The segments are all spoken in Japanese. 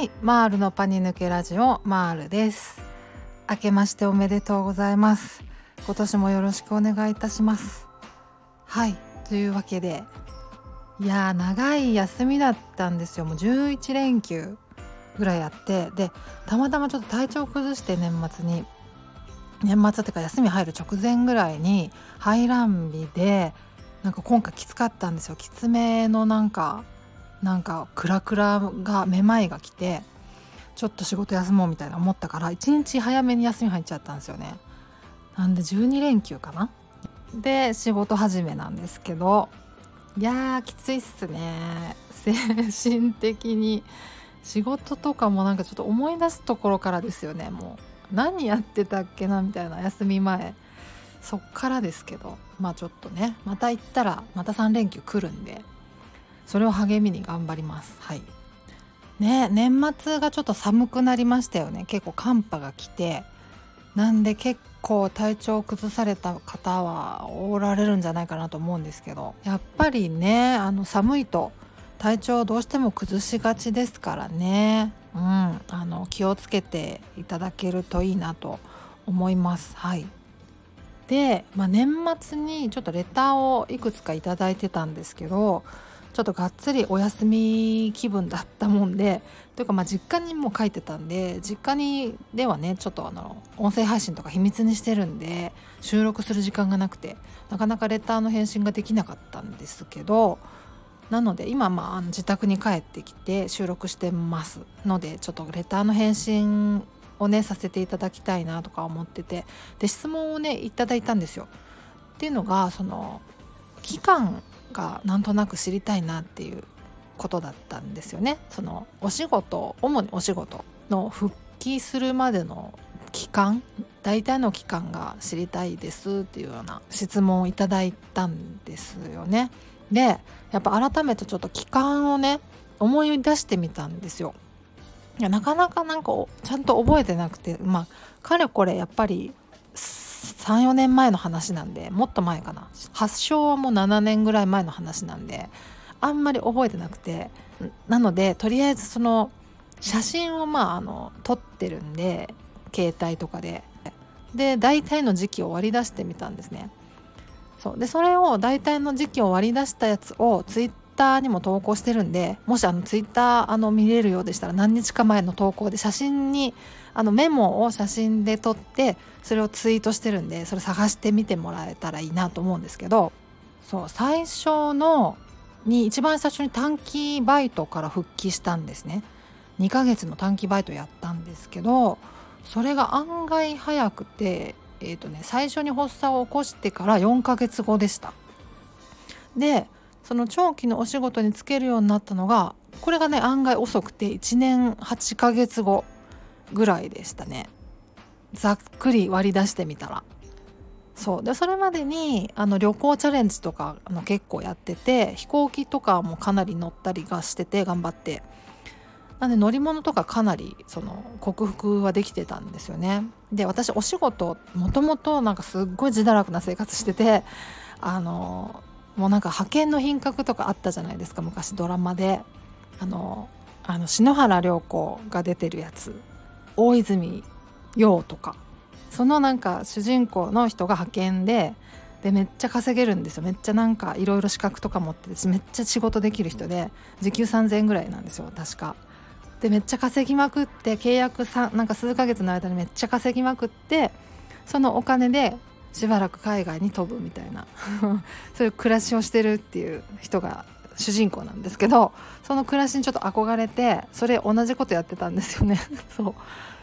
はいマールのパニ抜けラジオマールです。明けましておめでとうございます。今年もよろしくお願いいたします。はいというわけでいや長い休みだったんですよ。もう11連休ぐらいあってでたまたまちょっと体調崩して年末に。年末っていうか休み入る直前ぐらいに排卵日でなんか今回きつかったんですよ。きつめのなんかなんかクラクラがめまいが来てちょっと仕事休もうみたいな思ったから1日早めに休み入っちゃったんですよね。なんで12連休かな？で仕事始めなんですけどいやーきついっすね。精神的に。仕事とかもなんかちょっと思い出すところからですよね。もう何やってたっけなみたいな休み前。そっからですけどまあちょっとねまた行ったらまた3連休来るんで。それを励みに頑張ります。はい。ね年末がちょっと寒くなりましたよね。結構寒波が来てなんで結構体調を崩された方はおられるんじゃないかなと思うんですけどやっぱりねあの寒いと体調をどうしても崩しがちですからね、うん、あの気をつけていただけるといいなと思います。はい。で、まあ、年末にちょっとレターをいくつか頂いてたんですけどちょっとがっつりお休み気分だったもんでというかまあ実家にも書いてたんで実家にではねちょっとあの音声配信とか秘密にしてるんで収録する時間がなくてなかなかレターの返信ができなかったんですけどなので今まあ自宅に帰ってきて収録してますのでちょっとレターの返信をねさせていただきたいなとか思っててで質問をねいただいたんですよ。っていうのがその期間がなんとなく知りたいなっていうことだったんですよね。そのお仕事主にお仕事の復帰するまでの期間大体の期間が知りたいですっていうような質問をいただいたんですよね。でやっぱ改めてちょっと期間をね思い出してみたんですよ。いやなかなかなんかちゃんと覚えてなくてまあかれこれやっぱり34年前の話なんでもっと前かな。発症はもう7年ぐらい前の話なんであんまり覚えてなくて。なのでとりあえずその写真をまああの撮ってるんで携帯とかで。で大体の時期を割り出してみたんですね。そう。でそれを大体の時期を割り出したやつをツイッターにも投稿してるんでもしあのツイッターあの見れるようでしたら何日か前の投稿で写真にあのメモを写真で撮ってそれをツイートしてるんでそれ探してみてもらえたらいいなと思うんですけどそう最初のに一番最初に短期バイトから復帰したんですね。2ヶ月の短期バイトやったんですけどそれが案外早くてえーとね、最初に発作を起こしてから4ヶ月後でした。でその長期のお仕事に就けるようになったのがこれがね案外遅くて1年8ヶ月後ぐらいでしたね。ざっくり割り出してみたら。そう。でそれまでにあの旅行チャレンジとかあの結構やってて飛行機とかもかなり乗ったりがしてて頑張って。なんで乗り物とかかなりその克服はできてたんですよね。で私お仕事もともとなんかすっごい自堕落な生活しててあのもうなんか派遣の品格とかあったじゃないですか昔ドラマで。あのあの篠原涼子が出てるやつ。大泉洋とか。そのなんか主人公の人が派遣ででめっちゃ稼げるんですよ。めっちゃなんかいろいろ資格とか持っててめっちゃ仕事できる人で時給3,000円ぐらいなんですよ確か。でめっちゃ稼ぎまくって契約さなんか数ヶ月の間にめっちゃ稼ぎまくってそのお金でしばらく海外に飛ぶみたいな。そういう暮らしをしてるっていう人が主人公なんですけどその暮らしにちょっと憧れてそれ同じことやってたんですよね。そ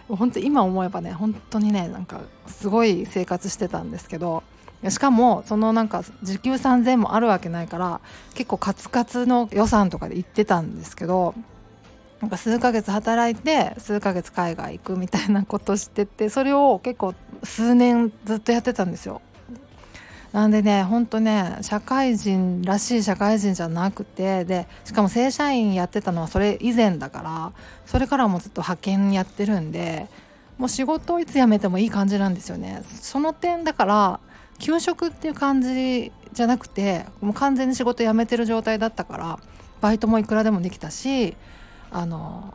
う。本当今思えばね本当にねなんかすごい生活してたんですけどしかもそのなんか時給3000もあるわけないから結構カツカツの予算とかで行ってたんですけどなんか数ヶ月働いて数ヶ月海外行くみたいなことしててそれを結構数年ずっとやってたんですよ。なんでねほんとね社会人らしい社会人じゃなくてでしかも正社員やってたのはそれ以前だからそれからもずっと派遣やってるんでもう仕事をいつ辞めてもいい感じなんですよね。その点だから休職っていう感じじゃなくてもう完全に仕事辞めてる状態だったからバイトもいくらでもできたしあの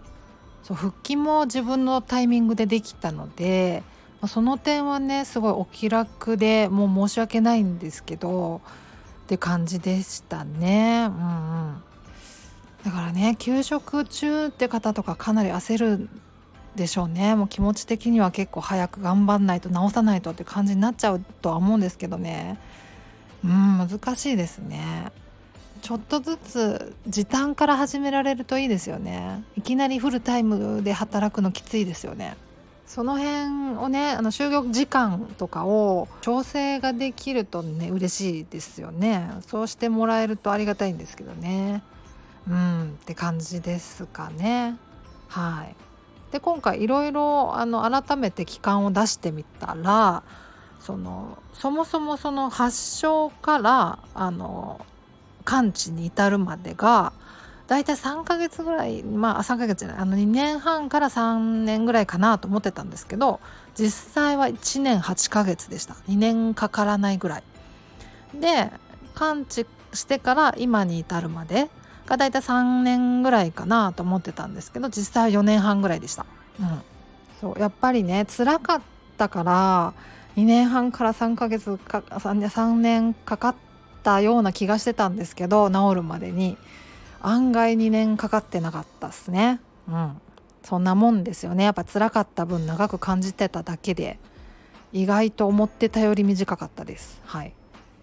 そう復帰も自分のタイミングでできたのでまその点はねすごいお気楽でもう申し訳ないんですけどって感じでしたね。うんうん、だからね休職中って方とかかなり焦るでしょうね。もう気持ち的には結構早く頑張んないと直さないとって感じになっちゃうとは思うんですけどね。うん難しいですね。ちょっとずつ時短から始められるといいですよね。いきなりフルタイムで働くのきついですよね。その辺をねあの就業時間とかを調整ができるとね嬉しいですよね。そうしてもらえるとありがたいんですけどね。うんって感じですかね。はい。で今回いろいろあの改めて期間を出してみたらそのそもそもその発症からあの完治に至るまでが大体3ヶ月ぐらいまあ3ヶ月じゃないあの2年半から3年ぐらいかなと思ってたんですけど実際は1年8ヶ月でした。2年かからないぐらい。で完治してから今に至るまでが大体3年ぐらいかなと思ってたんですけど実際は4年半ぐらいでした、うん、そうやっぱりね辛かったから2年半から3ヶ月か 3, 3年かかったような気がしてたんですけど治るまでに。案外2年かかってなかったっすね。うん。そんなもんですよね。やっぱ辛かった分長く感じてただけで意外と思ってたより短かったです。はい。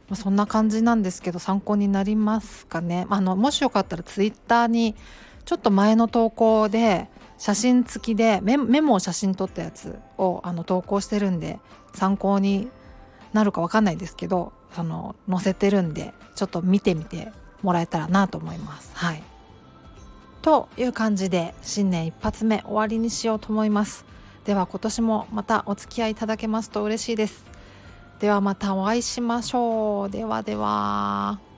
まそんな感じなんですけど参考になりますかね。あのもしよかったらツイッターにちょっと前の投稿で写真付きでメモを写真撮ったやつをあの投稿してるんで参考になるか分かんないですけどその載せてるんでちょっと見てみてもらえたらなと思います。はいという感じで新年一発目終わりにしようと思います。では今年もまたお付き合いいただけますと嬉しいです。ではまたお会いしましょう。ではでは。